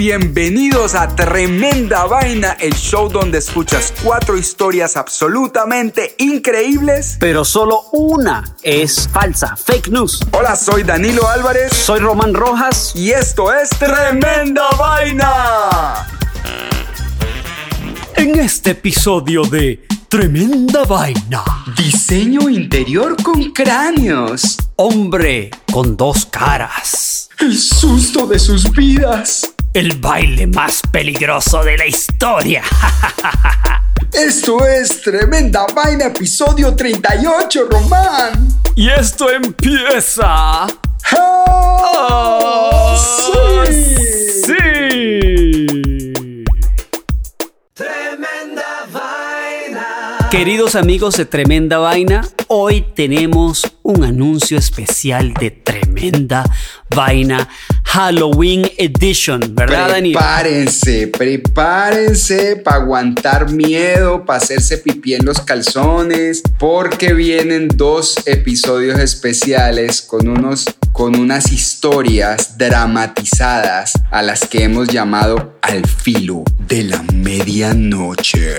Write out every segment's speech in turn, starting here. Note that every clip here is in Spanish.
bienvenidos a Tremenda Vaina, el show donde escuchas cuatro historias absolutamente increíbles. Pero solo una es falsa, fake news. Hola, soy Danilo Álvarez. Soy Román Rojas. Y esto es Tremenda Vaina. En este episodio de Tremenda Vaina. Diseño interior con cráneos. Hombre con dos caras. El susto de sus vidas. El baile más peligroso de la historia. Esto es Tremenda Vaina, episodio 38, Román. Y esto empieza. ¡Ah! ¡Sí! sí. Queridos amigos de Tremenda Vaina, hoy tenemos un anuncio especial de Tremenda Vaina Halloween Edition, ¿verdad, Dani? Prepárense, prepárense para aguantar miedo, para hacerse pipí en los calzones, porque vienen dos episodios especiales con unos con unas historias dramatizadas a las que hemos llamado Al filo de la medianoche.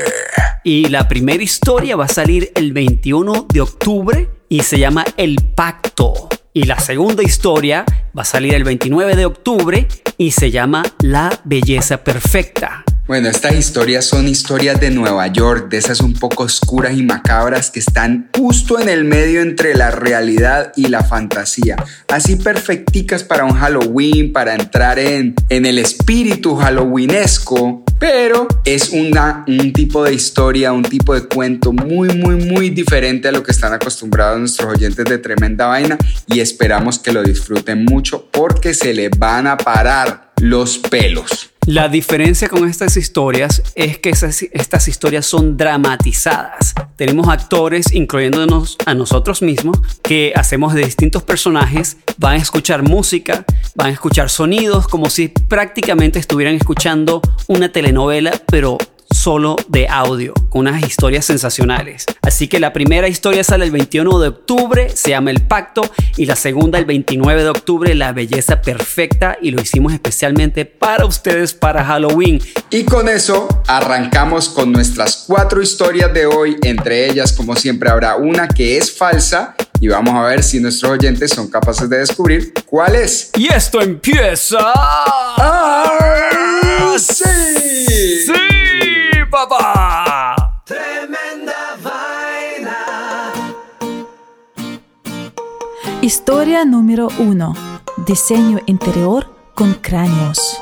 Y la primera historia va a salir el 21 de octubre y se llama El Pacto. Y la segunda historia va a salir el 29 de octubre y se llama La Belleza Perfecta. Bueno, estas historias son historias de Nueva York, de esas un poco oscuras y macabras que están justo en el medio entre la realidad y la fantasía. Así perfecticas para un Halloween, para entrar en, en el espíritu halloweenesco, pero es una, un tipo de historia, un tipo de cuento muy, muy, muy diferente a lo que están acostumbrados nuestros oyentes de Tremenda Vaina y esperamos que lo disfruten mucho porque se les van a parar los pelos. La diferencia con estas historias es que estas historias son dramatizadas. Tenemos actores, incluyéndonos a nosotros mismos, que hacemos de distintos personajes, van a escuchar música, van a escuchar sonidos, como si prácticamente estuvieran escuchando una telenovela, pero solo de audio, con unas historias sensacionales. Así que la primera historia sale el 21 de octubre, se llama El Pacto, y la segunda el 29 de octubre, La Belleza Perfecta, y lo hicimos especialmente para ustedes para Halloween. Y con eso arrancamos con nuestras cuatro historias de hoy, entre ellas como siempre habrá una que es falsa y vamos a ver si nuestros oyentes son capaces de descubrir cuál es. Y esto empieza... ¡Ah, sí! ¡Sí, papá! Tremenda vaina. Historia número 1. Diseño interior con cráneos.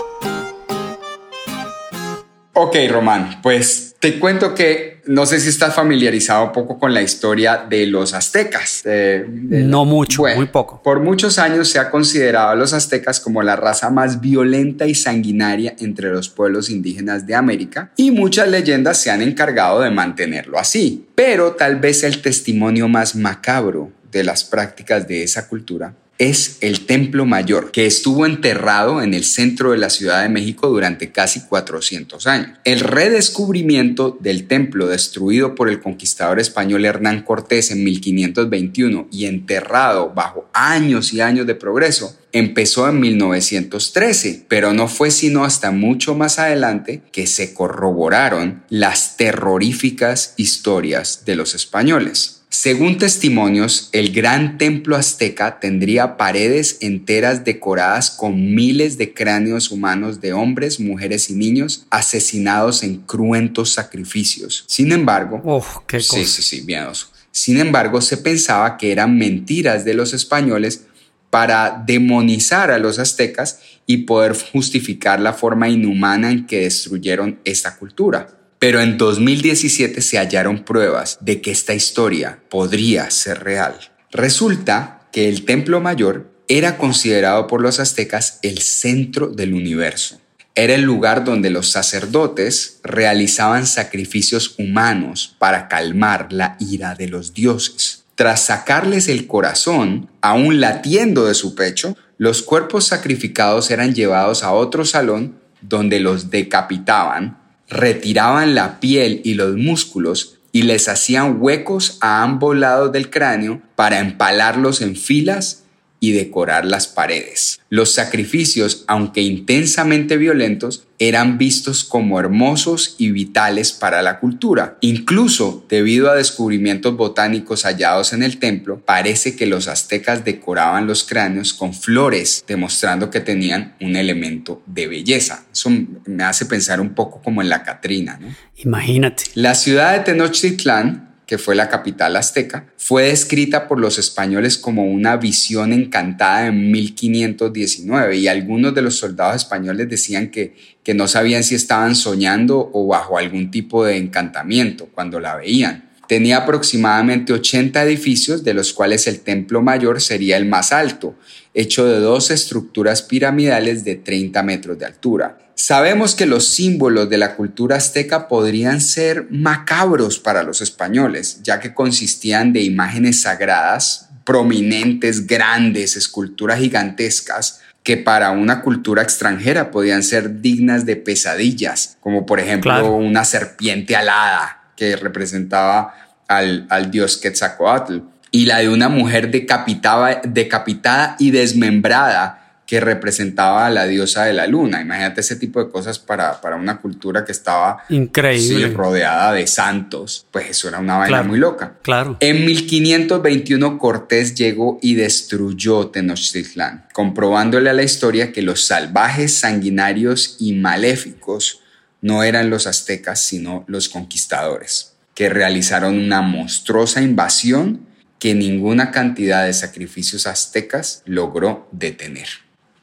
Ok, Román, pues te cuento que no sé si estás familiarizado un poco con la historia de los aztecas. De- No mucho, Bueno, muy poco. Por muchos años se ha considerado a los aztecas como la raza más violenta y sanguinaria entre los pueblos indígenas de América y muchas leyendas se han encargado de mantenerlo así. Pero tal vez el testimonio más macabro de las prácticas de esa cultura es el Templo Mayor, que estuvo enterrado en el centro de la Ciudad de México durante casi 400 años. El redescubrimiento del templo destruido por el conquistador español Hernán Cortés en 1521 y enterrado bajo años y años de progreso empezó en 1913, pero no fue sino hasta mucho más adelante que se corroboraron las terroríficas historias de los españoles. Según testimonios, el gran templo azteca tendría paredes enteras decoradas con miles de cráneos humanos de hombres, mujeres y niños asesinados en cruentos sacrificios. Sin embargo, qué Sí, sí, sí, miedoso. Sin embargo, se pensaba que eran mentiras de los españoles para demonizar a los aztecas y poder justificar la forma inhumana en que destruyeron esta cultura. Pero en 2017 se hallaron pruebas de que esta historia podría ser real. Resulta que el Templo Mayor era considerado por los aztecas el centro del universo. Era el lugar donde los sacerdotes realizaban sacrificios humanos para calmar la ira de los dioses. Tras sacarles el corazón, aún latiendo de su pecho, los cuerpos sacrificados eran llevados a otro salón donde los decapitaban, retiraban la piel y los músculos y les hacían huecos a ambos lados del cráneo para empalarlos en filas y decorar las paredes. Los sacrificios, aunque intensamente violentos, eran vistos como hermosos y vitales para la cultura. Incluso debido a descubrimientos botánicos hallados en el templo, parece que los aztecas decoraban los cráneos con flores, demostrando que tenían un elemento de belleza. Eso me hace pensar un poco como en la Catrina. ¿no? Imagínate. La ciudad de Tenochtitlán que fue la capital azteca, fue descrita por los españoles como una visión encantada en 1519 y algunos de los soldados españoles decían que, que no sabían si estaban soñando o bajo algún tipo de encantamiento cuando la veían. Tenía aproximadamente 80 edificios, de los cuales el templo mayor sería el más alto, hecho de dos estructuras piramidales de 30 metros de altura. Sabemos que los símbolos de la cultura azteca podrían ser macabros para los españoles, ya que consistían de imágenes sagradas, prominentes, grandes, esculturas gigantescas, que para una cultura extranjera podían ser dignas de pesadillas, como por ejemplo Claro. una serpiente alada que representaba al, al dios Quetzalcoatl, y la de una mujer decapitada, decapitada y desmembrada que representaba a la diosa de la luna. Imagínate ese tipo de cosas para, para una cultura que estaba Increíble. sí, rodeada de santos. Pues eso era una vaina Claro. muy loca. Claro. En 1521 Cortés llegó y destruyó Tenochtitlán, comprobándole a la historia que los salvajes, sanguinarios y maléficos no eran los aztecas, sino los conquistadores, que realizaron una monstruosa invasión que ninguna cantidad de sacrificios aztecas logró detener.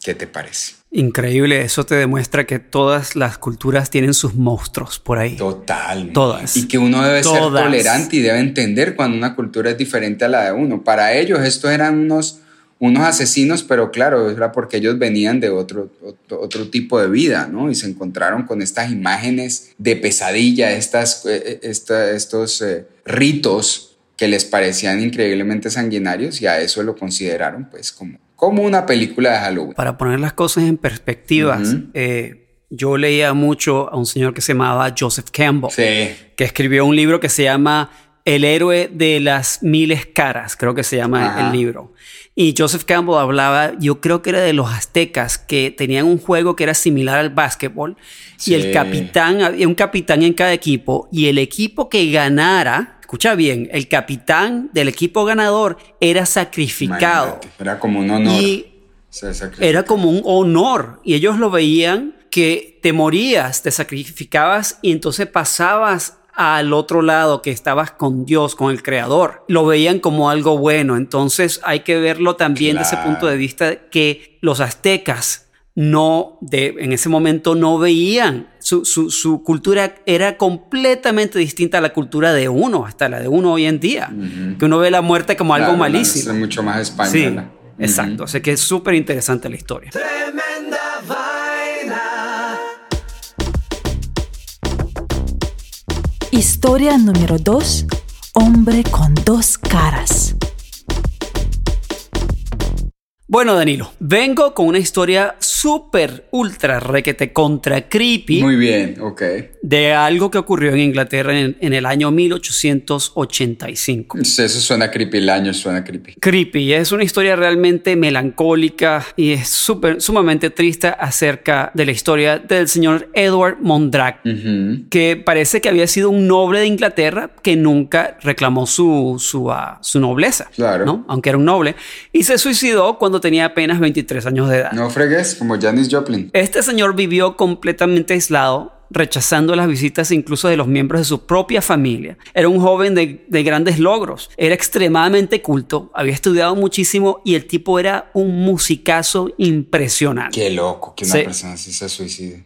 ¿Qué te parece? Increíble. Eso te demuestra que todas las culturas tienen sus monstruos por ahí. Total. Todas. Y que uno debe ser tolerante y debe entender cuando una cultura es diferente a la de uno. Para ellos estos eran unos, unos asesinos, pero claro, era porque ellos venían de otro, otro, otro tipo de vida, ¿no? Y se encontraron con estas imágenes de pesadilla, estas, eh, esta- estos eh, ritos que les parecían increíblemente sanguinarios y a eso lo consideraron pues como, como una película de Halloween. Para poner las cosas en perspectivas, eh, yo leía mucho a un señor que se llamaba Joseph Campbell, Sí. que escribió un libro que se llama El héroe de las miles caras, creo que se llama Ajá. el libro. Y Joseph Campbell hablaba, yo creo que era de los aztecas, que tenían un juego que era similar al básquetbol. Sí. Y el capitán, había un capitán en cada equipo, y el equipo que ganara, escucha bien, el capitán del equipo ganador era sacrificado. Imagínate, Era como un honor. Y era como un honor y ellos lo veían que te morías, te sacrificabas y entonces pasabas al otro lado que estabas con Dios, con el Creador. Lo veían como algo bueno. Entonces hay que verlo también de ese punto de vista que los aztecas no, de, en ese momento no veían. Su, su- su cultura era completamente distinta a la cultura de uno, hasta la de uno hoy en día. Que uno ve la muerte como algo Claro, malísimo. es mucho más Sí, española. exacto. Así que es súper interesante la historia. Tremenda vaina. Historia número 2. Hombre con dos caras. Bueno, Danilo, vengo con una historia súper, ultra, requete contra creepy Muy bien, ok. de algo que ocurrió en Inglaterra en, en el año 1885. Eso suena creepy, el año suena creepy. Creepy, es una historia realmente melancólica y es súper, sumamente triste acerca de la historia del señor Edward Mondrag, que parece que había sido un noble de Inglaterra que nunca reclamó su, su, ah, su nobleza, Claro. ¿no? aunque era un noble, y se suicidó cuando tenía apenas 23 años de edad. No fregues, como Janis Joplin. Este señor vivió completamente aislado, rechazando las visitas incluso de los miembros de su propia familia. Era un joven de, de grandes logros, era extremadamente culto, había estudiado muchísimo y el tipo era un musicazo impresionante. Qué loco que una Sí. persona así se suicide.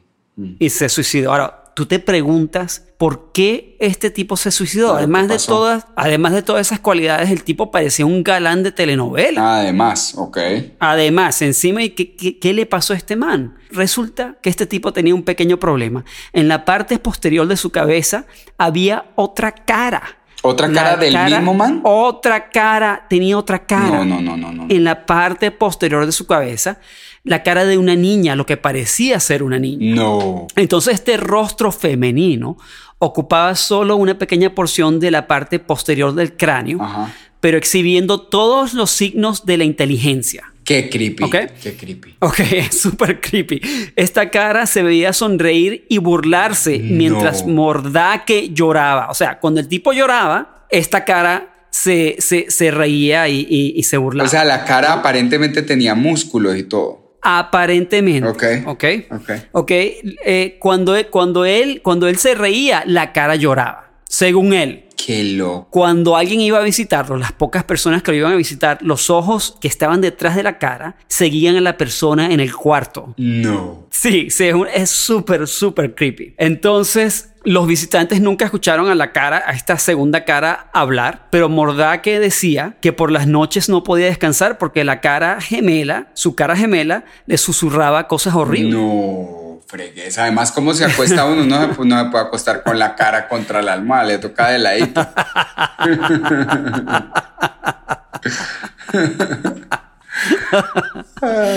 Y se suicidó. Ahora, tú te preguntas por qué este tipo se suicidó. Además, ¿qué de todas, además de todas esas cualidades, el tipo parecía un galán de telenovela. Además, ok. Además, encima, ¿y qué, qué- qué le pasó a este man? Resulta que este tipo tenía un pequeño problema. En la parte posterior de su cabeza había otra cara. ¿Otra La cara del mismo man? Otra cara, tenía otra cara. No, no, no, no, no. En la parte posterior de su cabeza, la cara de una niña, lo que parecía ser una niña. No. Entonces este rostro femenino ocupaba solo una pequeña porción de la parte posterior del cráneo, Ajá. pero exhibiendo todos los signos de la inteligencia. Qué creepy. Qué creepy. Ok, es súper creepy. Esta cara se veía sonreír y burlarse mientras. Mordaque lloraba. O sea, cuando el tipo lloraba, esta cara se, se, se reía y, y- y se burlaba. O sea, la cara aparentemente tenía músculos y todo. Aparentemente. Ok. Ok. Ok. Ok. eh, cuando, cuando, él, cuando él se reía, la cara lloraba. Según él. Qué loco. Cuando alguien iba a visitarlo, las pocas personas que lo iban a visitar, los ojos que estaban detrás de la cara seguían a la persona en el cuarto. No. Sí, sí, es súper, súper creepy. Entonces, los visitantes nunca escucharon a la cara, a esta segunda cara hablar, pero Mordaque decía que por las noches no podía descansar porque la cara gemela, su cara gemela, le susurraba cosas horribles. No, fregues. Además, ¿cómo se acuesta uno? No se, pu- no se puede acostar con la cara contra la almohada, le toca de ladito.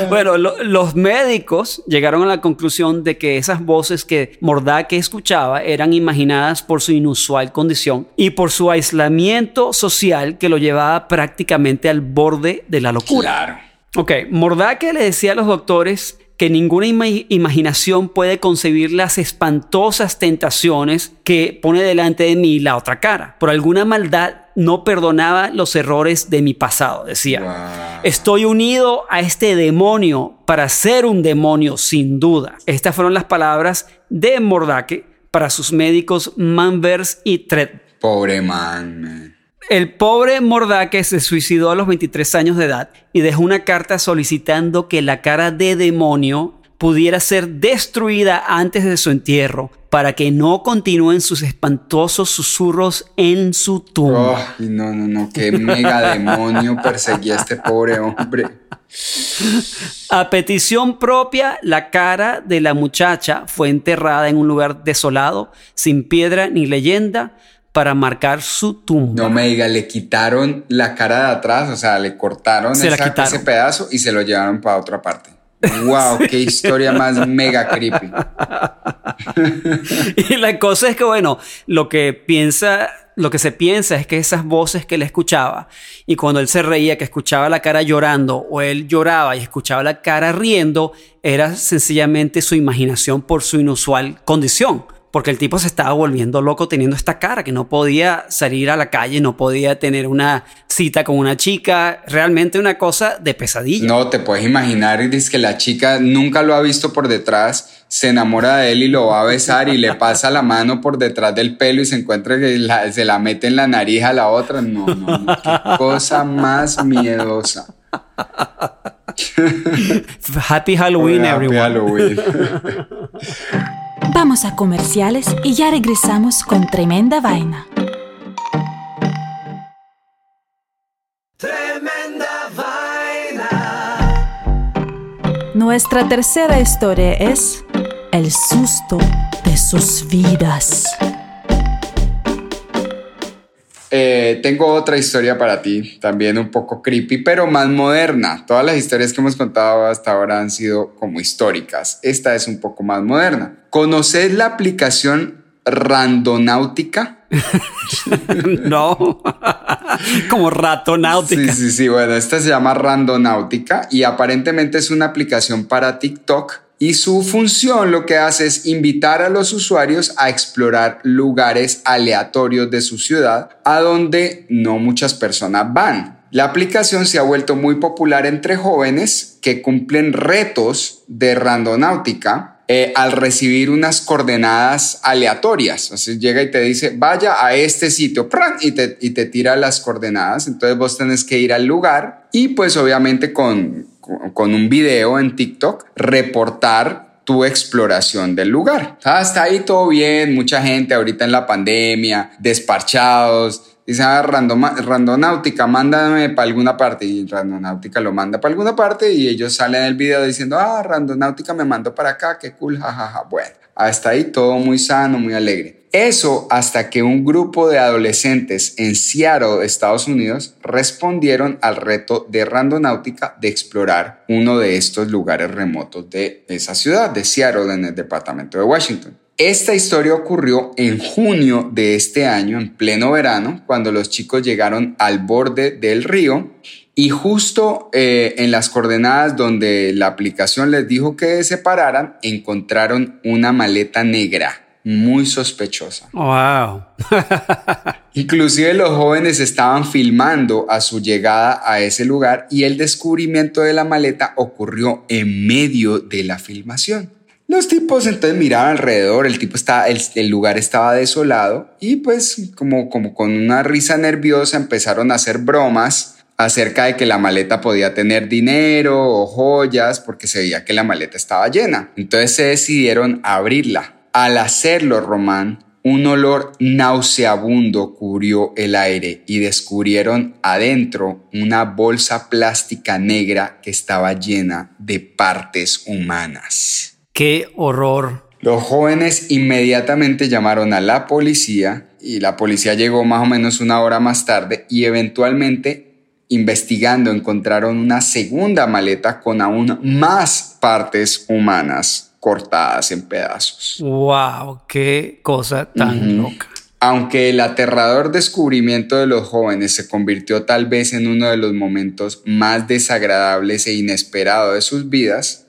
Bueno, lo- los médicos llegaron a la conclusión de que esas voces que Mordaque escuchaba eran imaginadas por su inusual condición y por su aislamiento social que lo llevaba prácticamente al borde de la locura. Claro. Ok, Mordaque le decía a los doctores que ninguna ima- imaginación puede concebir las espantosas tentaciones que pone delante de mí la otra cara. Por alguna maldad no perdonaba los errores de mi pasado, decía. Wow. Estoy unido a este demonio para ser un demonio sin duda. Estas fueron las palabras de Mordaque para sus médicos Manvers y Tred. Pobre man. man. El pobre Mordaque se suicidó a los 23 años de edad y dejó una carta solicitando que la cara de demonio pudiera ser destruida antes de su entierro para que no continúen sus espantosos susurros en su tumba. Ay, no, no, no. Qué mega demonio perseguía a este pobre hombre. A petición propia, la cara de la muchacha fue enterrada en un lugar desolado, sin piedra ni leyenda, para marcar su tumba. No me diga, le quitaron la cara de atrás, o sea, le cortaron Se esa- ese pedazo y se lo llevaron para otra parte. Wow, qué historia más mega creepy. Y la cosa es que, bueno, lo que piensa, lo que se piensa es que esas voces que él escuchaba y cuando él se reía, que escuchaba la cara llorando o él lloraba y escuchaba la cara riendo, era sencillamente su imaginación por su inusual condición. Porque el tipo se estaba volviendo loco teniendo esta cara, que no podía salir a la calle, no podía tener una cita con una chica, realmente una cosa de pesadilla. No, te puedes imaginar, dice que la chica nunca lo ha visto por detrás, se enamora de él y lo va a besar y le pasa la mano por detrás del pelo y se encuentra que la- se la mete en la nariz a la otra. No, no, no, qué cosa más miedosa. Happy Halloween, Happy everyone. Halloween. Vamos a comerciales y ya regresamos con tremenda vaina. Tremenda vaina. Nuestra tercera historia es El susto de sus vidas. Eh, tengo otra historia para ti, también un poco creepy, pero más moderna. Todas las historias que hemos contado hasta ahora han sido como históricas. Esta es un poco más moderna. ¿Conoces la aplicación Randonáutica? No, como ratonáutica. Sí, sí, sí. Bueno, esta se llama Randonáutica y aparentemente es una aplicación para TikTok. Y su función lo que hace es invitar a los usuarios a explorar lugares aleatorios de su ciudad a donde no muchas personas van. La aplicación se ha vuelto muy popular entre jóvenes que cumplen retos de randonáutica eh, al recibir unas coordenadas aleatorias. O llega y te dice, vaya a este sitio, y te, y te tira las coordenadas. Entonces vos tenés que ir al lugar y pues obviamente con, con un video en TikTok reportar tu exploración del lugar. Hasta ahí todo bien, mucha gente ahorita en la pandemia, desparchados. Dice, ah, randonáutica, mándame para alguna parte. Y randonáutica lo manda para alguna parte y ellos salen del video diciendo, ah, randonáutica me mandó para acá, qué cool, jajaja. Bueno, hasta ahí todo muy sano, muy alegre. Eso hasta que un grupo de adolescentes en Seattle, Estados Unidos, respondieron al reto de randonáutica de explorar uno de estos lugares remotos de esa ciudad, de Seattle, en el departamento de Washington. Esta historia ocurrió en junio de este año, en pleno verano, cuando los chicos llegaron al borde del río Y justo eh, en las coordenadas donde la aplicación les dijo que se pararan, encontraron una maleta negra muy sospechosa. Wow. Inclusive los jóvenes estaban filmando a su llegada a ese lugar y el descubrimiento de la maleta ocurrió en medio de la filmación. Los tipos entonces miraban alrededor, el tipo estaba, el, el lugar estaba desolado y pues como, como con una risa nerviosa empezaron a hacer bromas acerca de que la maleta podía tener dinero o joyas porque se veía que la maleta estaba llena. Entonces se decidieron abrirla. Al hacerlo, Román, un olor nauseabundo cubrió el aire y descubrieron adentro una bolsa plástica negra que estaba llena de partes humanas. Qué horror. Los jóvenes inmediatamente llamaron a la policía y la policía llegó más o menos una hora más tarde y eventualmente investigando encontraron una segunda maleta con aún más partes humanas cortadas en pedazos. Wow, qué cosa tan loca. Aunque el aterrador descubrimiento de los jóvenes se convirtió tal vez en uno de los momentos más desagradables e inesperados de sus vidas,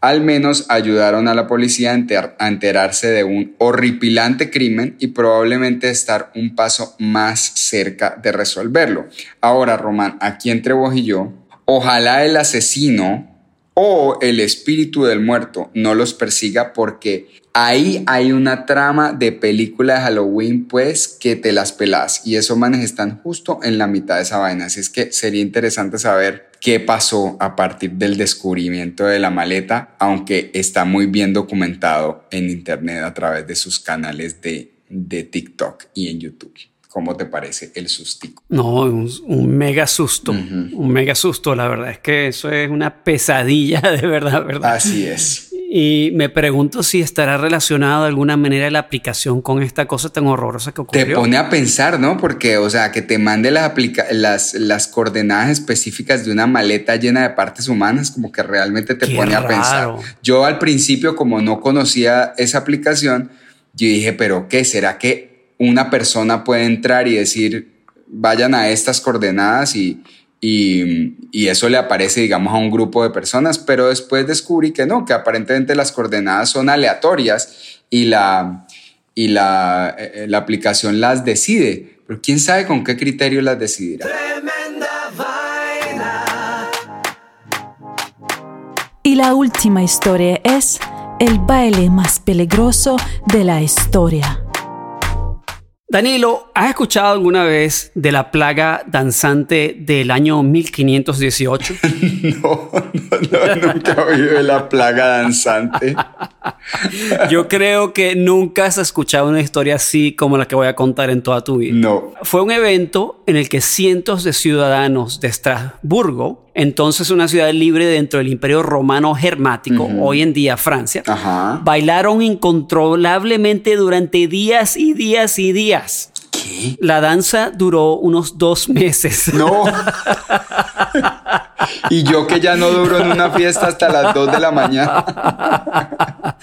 al menos ayudaron a la policía a, enter a enterarse de un horripilante crimen y probablemente estar un paso más cerca de resolverlo. Ahora, Román, aquí entre vos y yo, ojalá el asesino o el espíritu del muerto no los persiga porque ahí hay una trama de película de Halloween pues que te las pelas y esos manes están justo en la mitad de esa vaina así es que sería interesante saber qué pasó a partir del descubrimiento de la maleta aunque está muy bien documentado en internet a través de sus canales de, de TikTok y en YouTube. ¿Cómo te parece el sustico? No, un, un mega susto, uh -huh. un mega susto, la verdad es que eso es una pesadilla de verdad, ¿verdad? Así es. Y me pregunto si estará relacionado de alguna manera la aplicación con esta cosa tan horrorosa que ocurrió. Te pone a pensar, ¿no? Porque, o sea, que te mande las, las, las coordenadas específicas de una maleta llena de partes humanas, como que realmente te Qué pone raro. a pensar. Yo al principio, como no conocía esa aplicación, yo dije, pero ¿qué? ¿Será que una persona puede entrar y decir, vayan a estas coordenadas y, y, y, eso le aparece, digamos, a un grupo de personas, pero después descubrí que no, que aparentemente las coordenadas son aleatorias y la, y la, eh, la aplicación las decide, pero quién sabe con qué criterio las decidirá. Tremenda vaina. Y la última historia es el baile más peligroso de la historia. Danilo, ¿has escuchado alguna vez de la plaga danzante del año 1518? no, no, no, nunca he oído de la plaga danzante. Yo creo que nunca has escuchado una historia así como la que voy a contar en toda tu vida. No. Fue un evento en el que cientos de ciudadanos de Estrasburgo, entonces una ciudad libre dentro del Imperio Romano Germático, uh -huh. hoy en día Francia, bailaron incontrolablemente durante días y días y días. ¿Qué? La danza duró unos dos meses. No. y yo que ya no duro en una fiesta hasta las 2 de la mañana.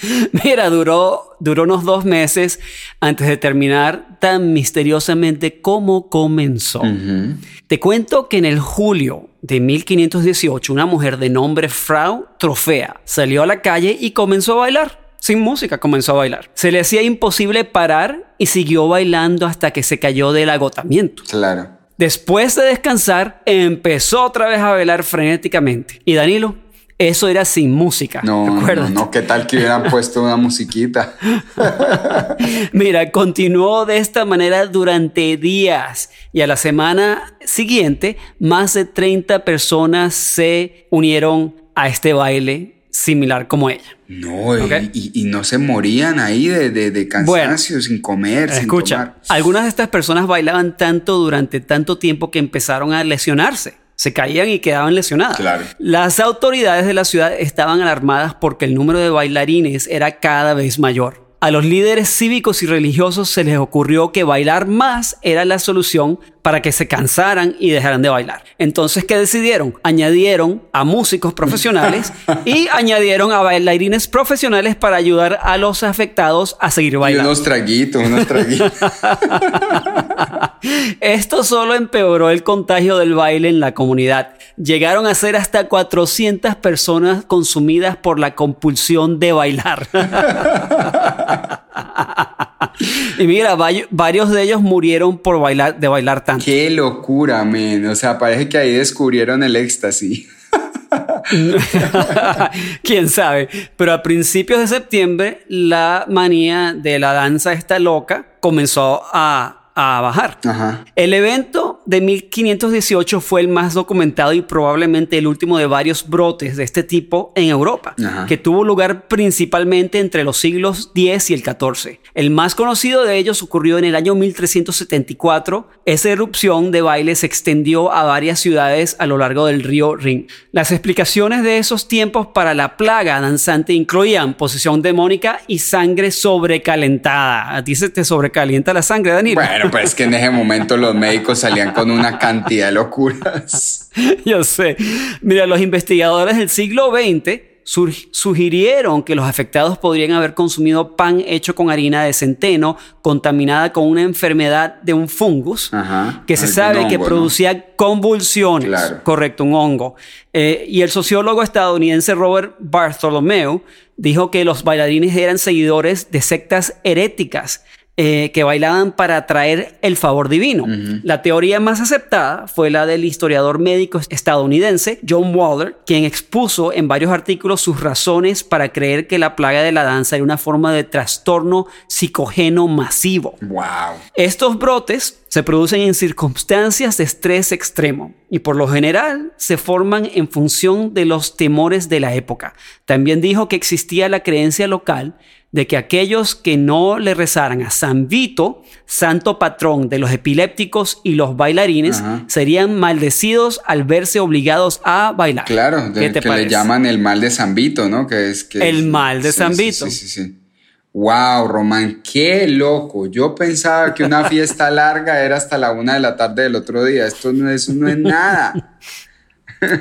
Mira, duró, duró unos dos meses antes de terminar tan misteriosamente como comenzó. Uh -huh. Te cuento que en el julio de 1518 una mujer de nombre Frau Trofea salió a la calle y comenzó a bailar. Sin música comenzó a bailar. Se le hacía imposible parar y siguió bailando hasta que se cayó del agotamiento. Claro. Después de descansar, empezó otra vez a bailar frenéticamente. Y Danilo, eso era sin música. No, no, no, ¿qué tal que hubieran puesto una musiquita? Mira, continuó de esta manera durante días y a la semana siguiente más de 30 personas se unieron a este baile similar como ella. No, okay. y, y, no se morían ahí de, de, de cansancio, bueno, sin comer, escucha, sin tomar. algunas de estas personas bailaban tanto durante tanto tiempo que empezaron a lesionarse. Se caían y quedaban lesionadas. Claro. Las autoridades de la ciudad estaban alarmadas porque el número de bailarines era cada vez mayor. A los líderes cívicos y religiosos se les ocurrió que bailar más era la solución para que se cansaran y dejaran de bailar. Entonces, ¿qué decidieron? Añadieron a músicos profesionales y añadieron a bailarines profesionales para ayudar a los afectados a seguir Y bailando. unos traguitos, unos traguitos. Esto solo empeoró el contagio del baile en la comunidad. Llegaron a ser hasta 400 personas consumidas por la compulsión de bailar. y mira, varios de ellos murieron por bailar, de bailar tanto. Qué locura, men. O sea, parece que ahí descubrieron el éxtasis. Quién sabe. Pero a principios de septiembre, la manía de la danza esta loca comenzó a, a bajar. Ajá. El evento de 1518 fue el más documentado y probablemente el último de varios brotes de este tipo en Europa, Ajá. que tuvo lugar principalmente entre los siglos X y el XIV. El más conocido de ellos ocurrió en el año 1374. Esa erupción de baile se extendió a varias ciudades a lo largo del río Rin. Las explicaciones de esos tiempos para la plaga danzante incluían posición demónica y sangre sobrecalentada. ¿A ti se te sobrecalienta la sangre, Danilo? Bueno, pues que en ese momento los médicos salían con una cantidad de locuras. Yo sé. Mira, los investigadores del siglo XX sugirieron que los afectados podrían haber consumido pan hecho con harina de centeno contaminada con una enfermedad de un fungus Ajá. que se sabe que producía convulsiones. Claro. Correcto, un hongo. Eh, y el sociólogo estadounidense Robert Bartholomew dijo que los bailarines eran seguidores de sectas heréticas eh, que bailaban para atraer el favor divino. La teoría más aceptada fue la del historiador médico estadounidense John Waller, quien expuso en varios artículos sus razones para creer que la plaga de la danza era una forma de trastorno psicogeno masivo. Wow. Estos brotes se producen en circunstancias de estrés extremo y por lo general se forman en función de los temores de la época. También dijo que existía la creencia local de que aquellos que no le rezaran a San Vito, santo patrón de los epilépticos y los bailarines, Ajá. serían maldecidos al verse obligados a bailar. Claro, de- ¿Qué te que le llaman el mal de San Vito, ¿no? Que es que El mal de Sí, San sí, Vito. Sí, sí, sí. Wow, Román, qué loco. Yo pensaba que una fiesta larga era hasta la una de la tarde del otro día. Esto no es, no es nada.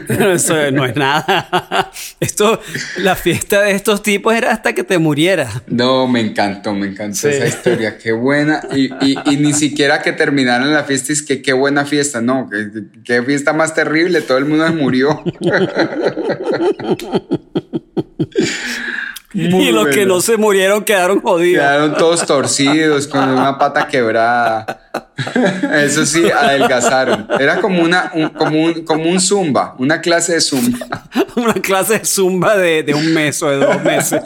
Pero eso no es nada. Esto, la fiesta de estos tipos era hasta que te murieras. No, me encantó, me encantó Sí. esa historia. Qué buena. Y, y- y ni siquiera que terminaran la fiesta es que qué buena fiesta. No, qué fiesta más terrible. Todo el mundo se murió. Muy y los que no se murieron quedaron jodidos. Quedaron todos torcidos, con una pata quebrada. Eso sí, adelgazaron. Era como, una, un, como, un, como un zumba, una clase de zumba. Una clase de zumba de, de un mes o de dos meses.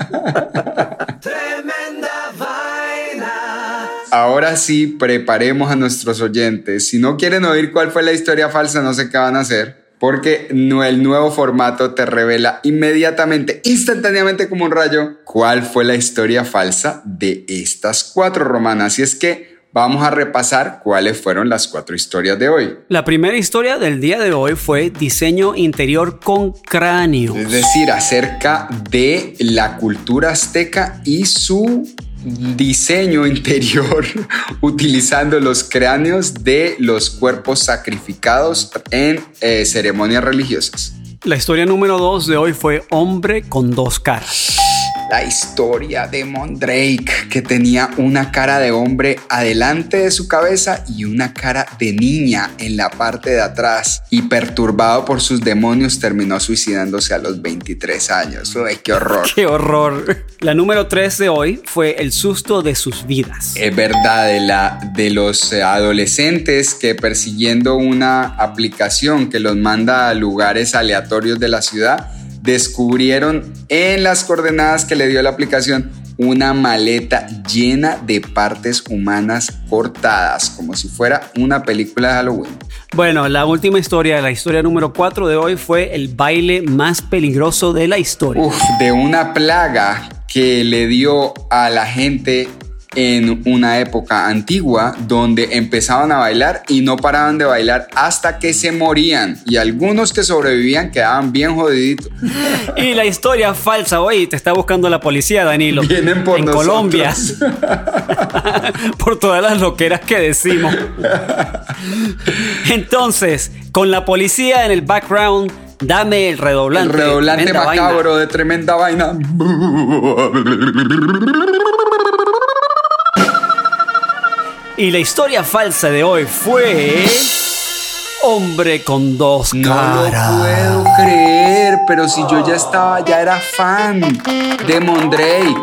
Tremenda vaina. Ahora sí, preparemos a nuestros oyentes. Si no quieren oír cuál fue la historia falsa, no sé qué van a hacer. Porque no- el nuevo formato te revela inmediatamente, instantáneamente como un rayo, cuál fue la historia falsa de estas cuatro romanas. Y es que vamos a repasar cuáles fueron las cuatro historias de hoy. La primera historia del día de hoy fue diseño interior con cráneo. Es decir, acerca de la cultura azteca y su diseño interior utilizando los cráneos de los cuerpos sacrificados en eh, ceremonias religiosas. La historia número dos de hoy fue hombre con dos caras. La historia de Mondrake, que tenía una cara de hombre adelante de su cabeza y una cara de niña en la parte de atrás. Y perturbado por sus demonios, terminó suicidándose a los 23 años. Uy, qué horror. ¡Qué horror! La número tres de hoy fue el susto de sus vidas. Es verdad, de, la, de los adolescentes que persiguiendo una aplicación que los manda a lugares aleatorios de la ciudad, descubrieron en las coordenadas que le dio la aplicación una maleta llena de partes humanas cortadas, como si fuera una película de Halloween. Bueno, la última historia, la historia número cuatro de hoy fue el baile más peligroso de la historia. Uf, de una plaga que le dio a la gente en una época antigua donde empezaban a bailar y no paraban de bailar hasta que se morían y algunos que sobrevivían quedaban bien jodiditos. Y la historia falsa, oye, te está buscando la policía, Danilo. Vienen por en nosotros. Colombia. por todas las loqueras que decimos. Entonces, con la policía en el background, dame el El redoblante. redoblante Tremenda vaina. macabro de tremenda vaina. Y la historia falsa de hoy fue. Hombre con dos No caras. lo puedo creer, pero si yo ya estaba, ya era fan de Mondrake.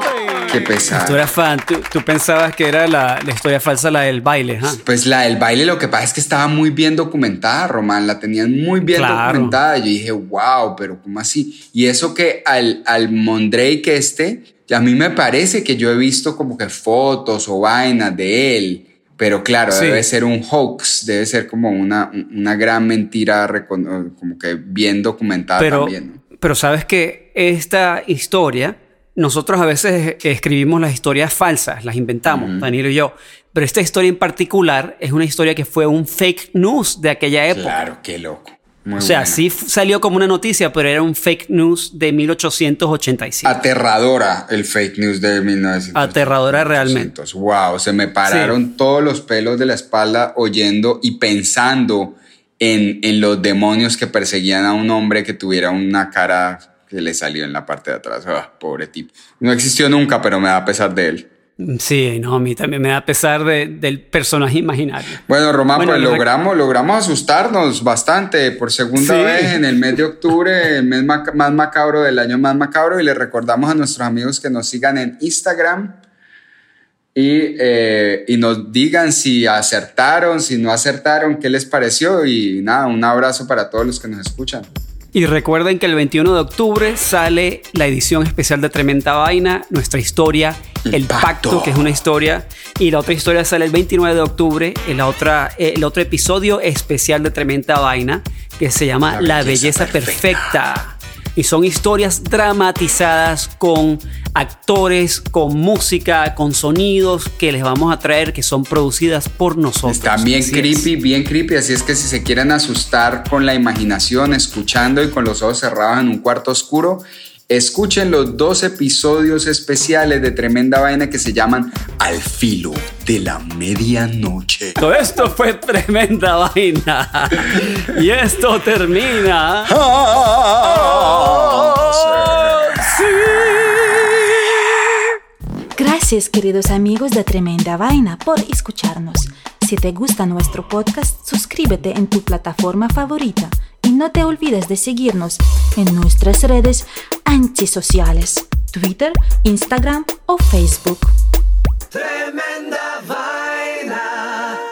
Qué Tú pesado. eras fan, tú, tú pensabas que era la, la historia falsa, la del baile, ¿ah? Pues la del baile lo que pasa es que estaba muy bien documentada, Román, la tenían muy bien Claro. documentada. Yo dije, wow, pero ¿cómo así? Y eso que al, al Mondrake este, a mí me parece que yo he visto como que fotos o vainas de él, pero claro, Sí. debe ser un hoax, debe ser como una, una gran mentira, como que bien documentada Pero, también. ¿no? pero sabes que esta historia, nosotros a veces escribimos las historias falsas, las inventamos, Danilo y yo. Pero esta historia en particular es una historia que fue un fake news de aquella época. Claro, qué loco. Muy O sea, buena. sí salió como una noticia, pero era un fake news de 1885. Aterradora el fake news de 1900. Aterradora realmente. Wow, se me pararon todos los pelos de la espalda oyendo y pensando en, en los demonios que perseguían a un hombre que tuviera una cara que le salió en la parte de atrás. Ah, pobre tipo. No existió nunca, pero me da pesar de él. Sí, no, a mí también me da pesar de- del personaje imaginario. Bueno, Román, Bueno, pues logramos, logramos asustarnos bastante por segunda Sí. vez en el mes de octubre, el mes más macabro del año más macabro. Y le recordamos a nuestros amigos que nos sigan en Instagram y, eh, y nos digan si acertaron, si no acertaron, qué les pareció. Y nada, un abrazo para todos los que nos escuchan. Y recuerden que el 21 de octubre sale la edición especial de Tremenda Vaina, nuestra historia, El El, Pacto. Pacto. que es una historia, y la otra historia sale el 29 de octubre, en la otra, eh, el otro episodio especial de Tremenda Vaina, que se llama La La, belleza Belleza, Perfecta. Y son historias dramatizadas con actores, con música, con sonidos que les vamos a traer que son producidas por nosotros. Están bien Así es. creepy, bien creepy. Así es que si se quieren asustar con la imaginación, escuchando y con los ojos cerrados en un cuarto oscuro, escuchen los dos episodios especiales de Tremenda Vaina que se llaman Al filo de la medianoche. Todo esto fue tremenda vaina. Y esto termina. Gracias queridos amigos de Tremenda Vaina por escucharnos. Si te gusta nuestro podcast, suscríbete en tu plataforma favorita y no te olvides de seguirnos en nuestras redes antisociales, Twitter, Instagram o Facebook. Tremenda vaina.